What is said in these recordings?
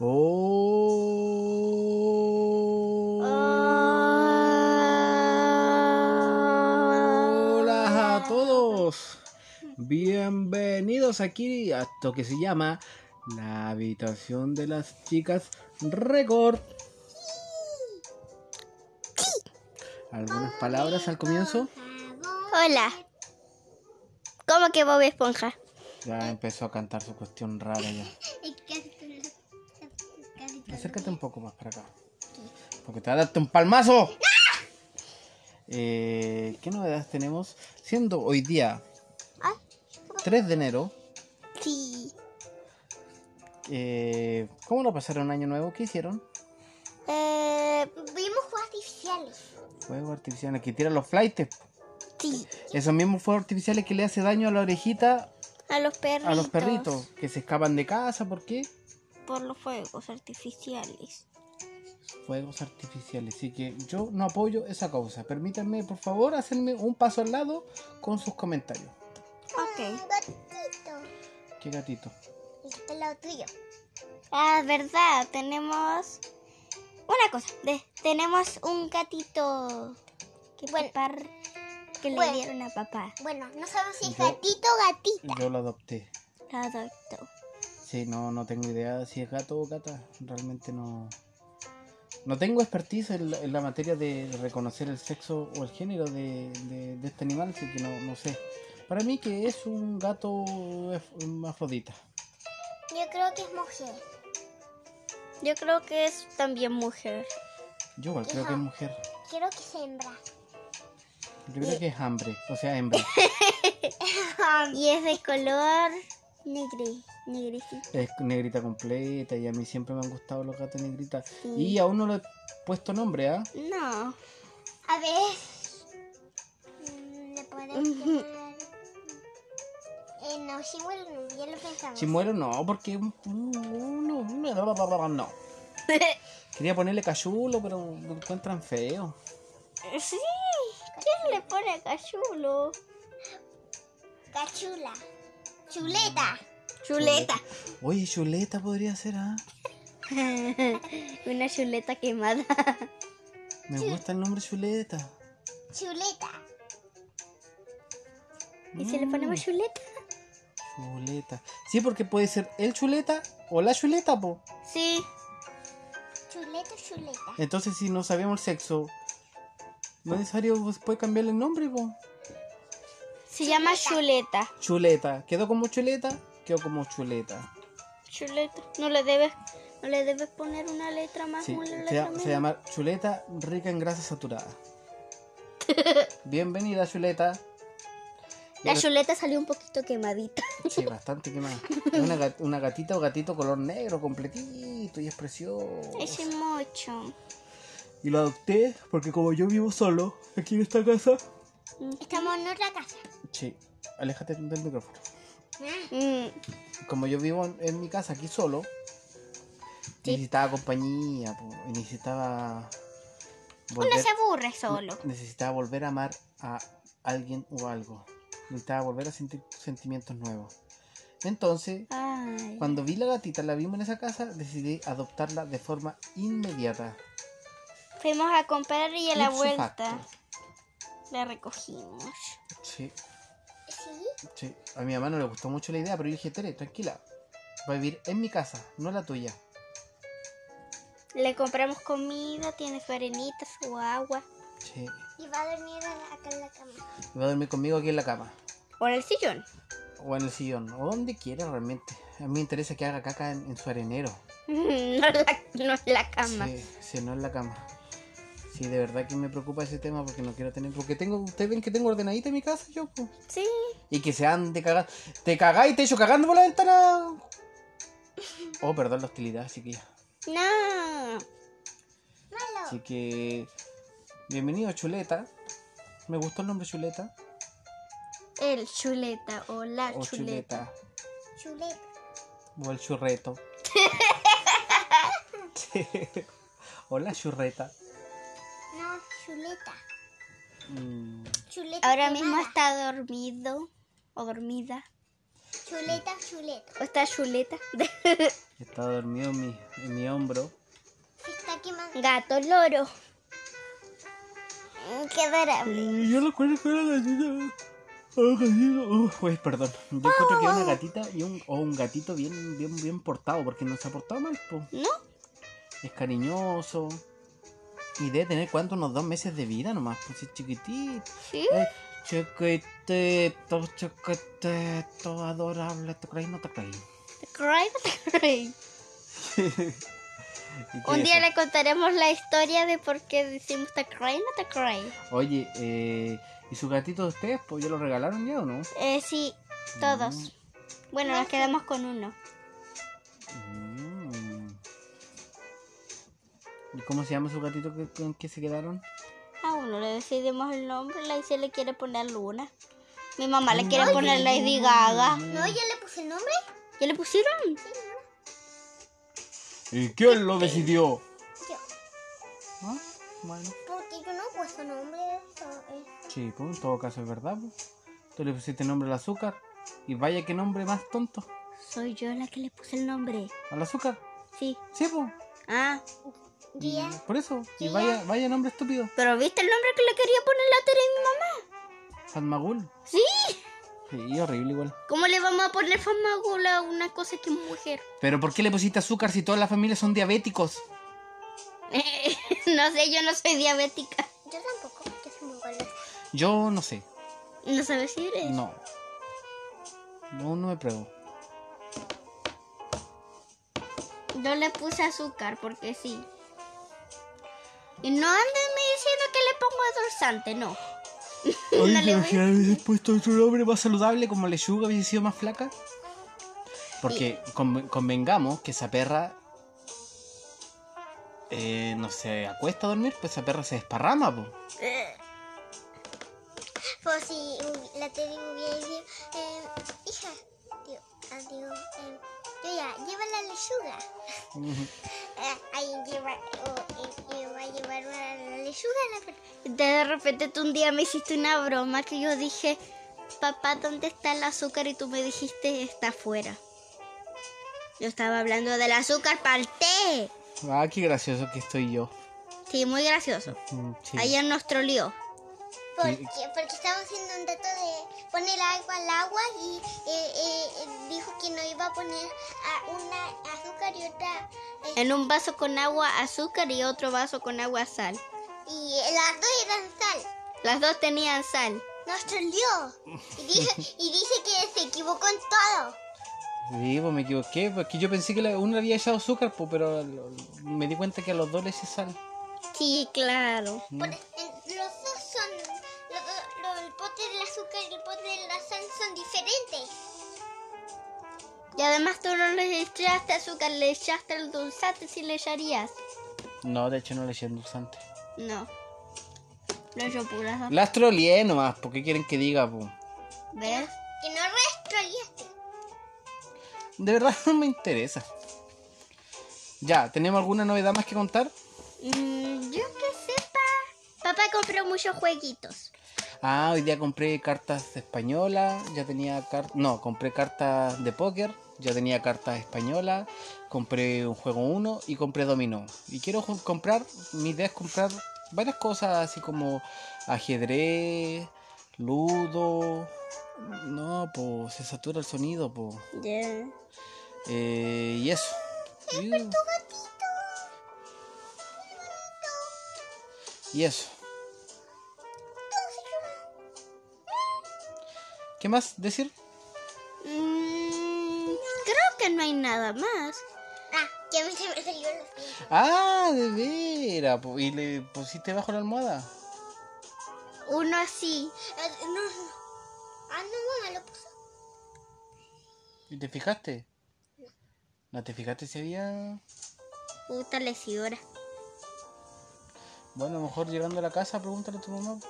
Oh. Hola a todos. Bienvenidos aquí a esto que se llama La habitación de las chicas Record. ¿Algunas palabras al comienzo? Hola. ¿Cómo que Bob Esponja? Ya empezó a cantar su cuestión rara ya. Acércate un poco más para acá. Porque te va a darte un palmazo. Eh, ¿Qué novedades tenemos? Siendo hoy día 3 de enero, Sí. eh, ¿cómo lo pasaron año nuevo? ¿Qué hicieron? Eh, vimos juegos artificiales. Fuegos artificiales que tiran los flights. Sí. Esos mismos fuegos artificiales que le hace daño a la orejita A los perritos. a los perritos. Que se escapan de casa. ¿Por qué? Por los fuegos artificiales. Fuegos artificiales. Así que yo no apoyo esa causa. Permítanme, por favor, hacerme un paso al lado con sus comentarios. Ok. ¿Qué gatito? Este es lo tuyo. Ah, verdad. Tenemos una cosa. de- tenemos un gatito que papá que le bueno. dieron a papá. Bueno, no sabemos si es Yo- gatito o gatita. Yo lo adopté. Lo adoptó. Sí, no, no tengo idea si es gato o gata. Realmente no. No tengo expertise en la, en la materia de reconocer el sexo o el género de, de- de este animal, así que no, no sé. Para mí que es un gato afrodita. Yo creo que es mujer. Yo creo que es también mujer. Yo igual creo que es mujer. Quiero que es hembra. Yo creo que es hambre, o sea, hembra. Y es de color negre, negrecito. Es negrita completa y a mí siempre me han gustado los gatos negritas. Sí. Y aún no le he puesto nombre, ¿ah? No. A ver. Le podemos llamar. Eh, no, Shimuel no, ya lo pensamos. Chimuelo no, porque no, no, no, no. Quería ponerle cachulo, pero lo encuentran feo. Sí. ¿Quién le pone cachulo? Cachula. Chuleta. Chuleta. Oye, chuleta podría ser, ¿ah? Una chuleta quemada. Me gusta el nombre chuleta. Chuleta. ¿Y si le ponemos chuleta? Chuleta. Sí, porque puede ser el chuleta o la chuleta, po. Sí. Chuleta, chuleta. Entonces, si no sabemos el sexo, no es necesario después cambiarle el nombre, po. Se llama chuleta. Chuleta. ¿Quedó como chuleta? Quedó como chuleta. Chuleta. No le debes, no le debes poner una letra más, Sí, una se, llama- menos. se llama chuleta rica en grasa saturada. Bienvenida, chuleta. La chuleta salió un poquito quemadita. Sí, bastante quemada. Es una, una gatita o gatito color negro, completito y es precioso. Es mucho. Y lo adopté porque como yo vivo solo aquí en esta casa... Estamos en otra casa. Sí, aléjate del micrófono. Mm, Como yo vivo en, en mi casa aquí solo, Sí. necesitaba compañía, po, necesitaba Uno volver, se aburre solo. necesitaba volver a amar a alguien o algo. Necesitaba volver a sentir sentimientos nuevos. Entonces, Ay. cuando vi la gatita, la vimos en esa casa, decidí adoptarla de forma inmediata. Fuimos a comprar y a la Ipso vuelta facto. la recogimos. Sí, ¿Sí? sí. A mi mamá no le gustó mucho la idea, pero yo dije, Tere, tranquila. Va a vivir en mi casa, no la tuya. Le compramos comida, tiene su arenita, su agua. Sí. Y va a dormir acá en la cama. Y va a dormir conmigo aquí en la cama. O en el sillón. O en el sillón. O donde quiera realmente. A mí me interesa que haga caca en, en su arenero. no, en la, no en la cama. Sí, sí, no en la cama. Sí, de verdad que me preocupa ese tema porque no quiero tener... Porque tengo... Ustedes ven que tengo ordenadita en mi casa yo, pues. Sí. Y que se ande cagando. Te cagáis, te echo cagando por la ventana. Oh, perdón la hostilidad, chiquilla. No. Malo. Así que. Bienvenido, Chuleta. Me gustó el nombre Chuleta. El chuleta o la O chuleta. Chuleta. Chuleta. O el churreto. Sí. O la churreta. Chuleta. Mm, Chuleta. Ahora quemada. mismo está dormido o dormida. Chuleta, chuleta. O está chuleta. Estaba dormido en mi en mi hombro. Está quemando. Gato loro. Mm, Qué adorable. yo recuerdo que era gatita. Oh, perdón. Yo encuentro que era una gatita y un, o un gatito bien, bien, bien portado, porque no se ha portado mal, po. ¿No? Es cariñoso. Y debe tener cuánto, unos dos meses de vida nomás, pues es chiquitito. Sí. Ay, chiquitito, chiquitito, adorable. ¿Te crees? No te crees. Te cry, te cry. ¿Y qué Un día eso? le contaremos la historia de por qué decimos te cry, no te cry. Oye, eh, ¿y su gatito de ustedes? Pues ya lo regalaron ya o no? Eh, sí, todos. Mm. Bueno, nos quedamos con uno. Cómo se llama su gatito que, con que se quedaron? A uno le decidimos el nombre, la se le quiere poner Luna. Mi mamá le quiere poner Lady Gaga. No, ya le puse el nombre. ¿Ya le pusieron? ¿Y quién lo decidió? Yo. Ah, bueno. Porque yo no he puesto nombre. Sí, pues en todo caso es verdad. Pues. Tú le pusiste nombre al azúcar. Y vaya qué nombre más tonto. Soy yo la que le puse el nombre. Al azúcar. Sí. Sí, pues. Ah, Día. Por eso. Y vaya, vaya nombre estúpido. pero ¿viste el nombre que le quería poner la Tere y mi mamá? Fatmagul. Sí. Sí, horrible igual. ¿Cómo le vamos a poner famagula a una cosa que es mujer? Pero ¿por qué le pusiste azúcar si toda la familia son diabéticos? no sé, yo no soy diabética. Yo tampoco, porque soy muy gorda. Yo no sé. No sabes si eres. No. No, no me pruebo. Yo le puse azúcar porque sí. Y no anden me diciendo que le pongo endulzante, no. Oye, No ¿te le voy a- imaginas hubiese puesto otro nombre más saludable como Lechuga hubiese sido más flaca? Porque conven- convengamos que esa perra eh, no se acuesta a dormir, pues esa perra se desparrama, po. Pues si la Teddy hubiera eh, hija, adiós, eh, yo ya, lleva la lechuga. Eh, ahí lleva, o, y- y va a llevar una lechuga a la perra. De repente tú un día me hiciste una broma que yo dije, papá, ¿dónde está el azúcar? Y tú me dijiste, está afuera. Yo estaba hablando del azúcar para el té. Ah, qué gracioso que estoy yo. Sí, muy gracioso. Sí. Ayer nos troleó. Porque, porque estaba haciendo un dato de poner agua al agua y eh, eh, dijo que no iba a poner a una azúcar y otra. eh, En un vaso con agua azúcar y otro vaso con agua sal. y las dos eran sal. Las dos tenían sal. Nos troleó. Y dice, y dice que se equivocó en todo. Sí, pues me equivoqué, porque yo pensé que la- uno le había echado azúcar, pues, pero lo- me di cuenta que a los dos le eché sal. Sí, claro. Mm. Por- en- y el pote de la sal son diferentes. Y además tú no le echaste azúcar, le echaste el dulzante si le echarías. No, de hecho no le eché endulzante. No. Lo he hecho pura azúcar. Las troleé nomás, ¿por qué quieren que diga, pues? ¿Ves? Que no restroliaste. De verdad no me interesa. Ya, ¿tenemos alguna novedad más que contar? Mm, yo que sepa. Papá compró muchos jueguitos. Ah, hoy día compré cartas españolas, ya tenía cartas... No, compré cartas de póker, ya tenía cartas españolas, compré un juego uno y compré dominó. Y quiero comprar, mi idea es comprar varias cosas así como ajedrez, ludo... No, pues se satura el sonido, pues. Ya. Eh, y eso. Y eso. ¿Qué más decir? Mm, creo que no hay nada más. Ah, que a mí se me salió los dientes. Ah, de veras. ¿Y le pusiste bajo la almohada? Uno así. Ah, no, no. Ah, no, mamá lo puso. ¿Y te fijaste? ¿No te fijaste si había...? Puta lesidora. Bueno, a lo mejor llegando a la casa, pregúntale a tu mamá.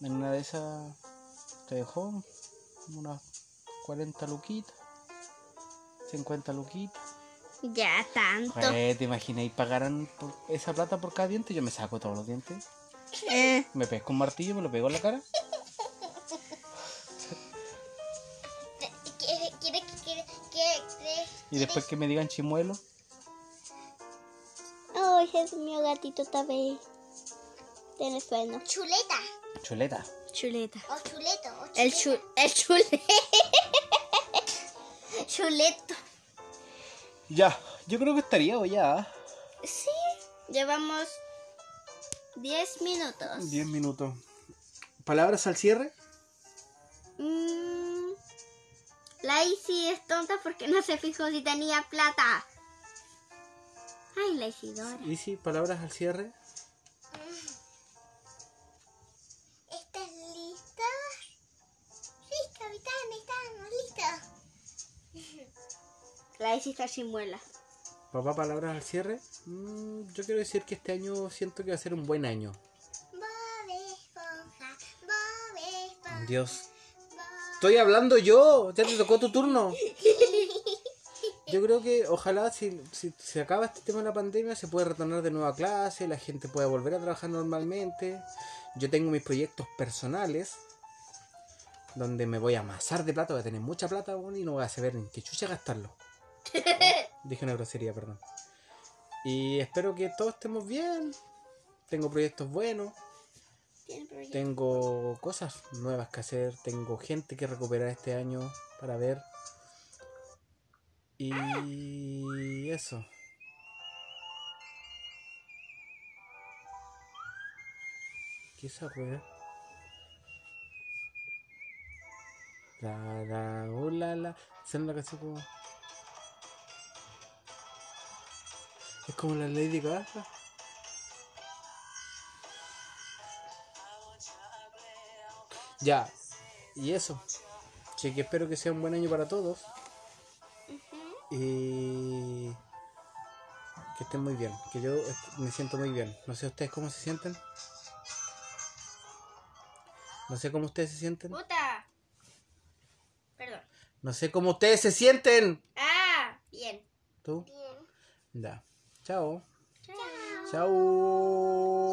En una de esas te dejó unas 40 luquitas, 50 luquitas. Ya tanto. Eh, ¿Te imagináis pagaran por esa plata por cada diente? Yo me saco todos los dientes. Eh, Me pesco un martillo, me lo pego en la cara. ¿Quieres que, quiere, quiere, quiere, Y después que me digan chimuelo. Ay, es mi gatito también. Tiene sueño. Chuleta. Chuleta. Chuleta. O chuleto. O El chu el chule. Chuleto. Ya, yo creo que estaría o ya. Sí. Llevamos 10 minutos. 10 minutos. ¿Palabras al cierre? Mm, la Isi es tonta porque no se fijó si tenía plata. Ay, la Isidora. ¿Y si palabras al cierre? Estamos listos. La Isi está chimuela. Papá, palabras al cierre. Mm, yo quiero decir que este año siento que va a ser un buen año. Bob Esponja, Bob Esponja. Dios. Bob- Estoy hablando yo. Ya te tocó tu turno. Yo creo que ojalá si, si se acaba este tema de la pandemia se puede retornar de nuevo a clase, la gente pueda volver a trabajar normalmente. Yo tengo mis proyectos personales donde me voy a amasar de plata, voy a tener mucha plata y no voy a saber ni qué chucha gastarlo. Dije una grosería, perdón. Y espero que todos estemos bien. Tengo proyectos buenos. Tengo cosas nuevas que hacer, tengo gente que recuperar este año para ver. Y eso. ¿Qué es esa wea? La la uh, la la. Esa canción como. Es como la Lady Gaga. Ya, y eso. Así que espero que sea un buen año para todos. Y que estén muy bien. Que yo me siento muy bien. No sé ustedes cómo se sienten. No sé cómo ustedes se sienten. Puta. No sé cómo ustedes se sienten. Ah, bien. ¿Tú? Bien. Ya. Chao. Chao. Chao.